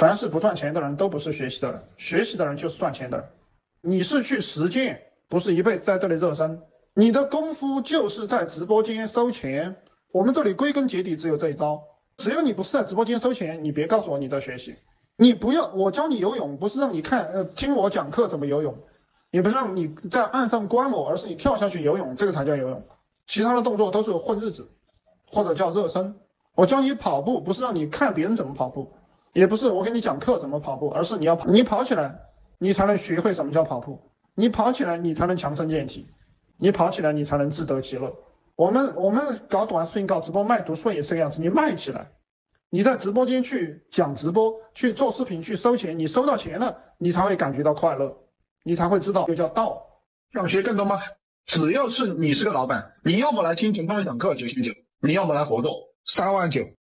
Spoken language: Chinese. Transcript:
凡是不赚钱的人都不是学习的人，学习的人就是赚钱的人。你是去实践，不是一辈子在这里热身。你的功夫就是在直播间收钱。我们这里归根结底只有这一招。只要你不是在直播间收钱，你别告诉我你在学习。你不要我教你游泳，不是让你看呃听我讲课怎么游泳，也不是让你在岸上观我，而是你跳下去游泳，这个才叫游泳。其他的动作都是混日子，或者叫热身。我教你跑步，不是让你看别人怎么跑步，也不是我给你讲课怎么跑步，而是你要跑，你跑起来，你才能学会什么叫跑步。你跑起来，你才能强身健体；你跑起来，你才能自得其乐。我们我们搞短视频、搞直播卖读书也是个样子，你卖起来，你在直播间去讲直播、去做视频、去收钱，你收到钱了，你才会感觉到快乐，你才会知道就叫道。想学更多吗？只要是你是个老板，你要么来听陈涛讲课九千九，你要么来活动三万九。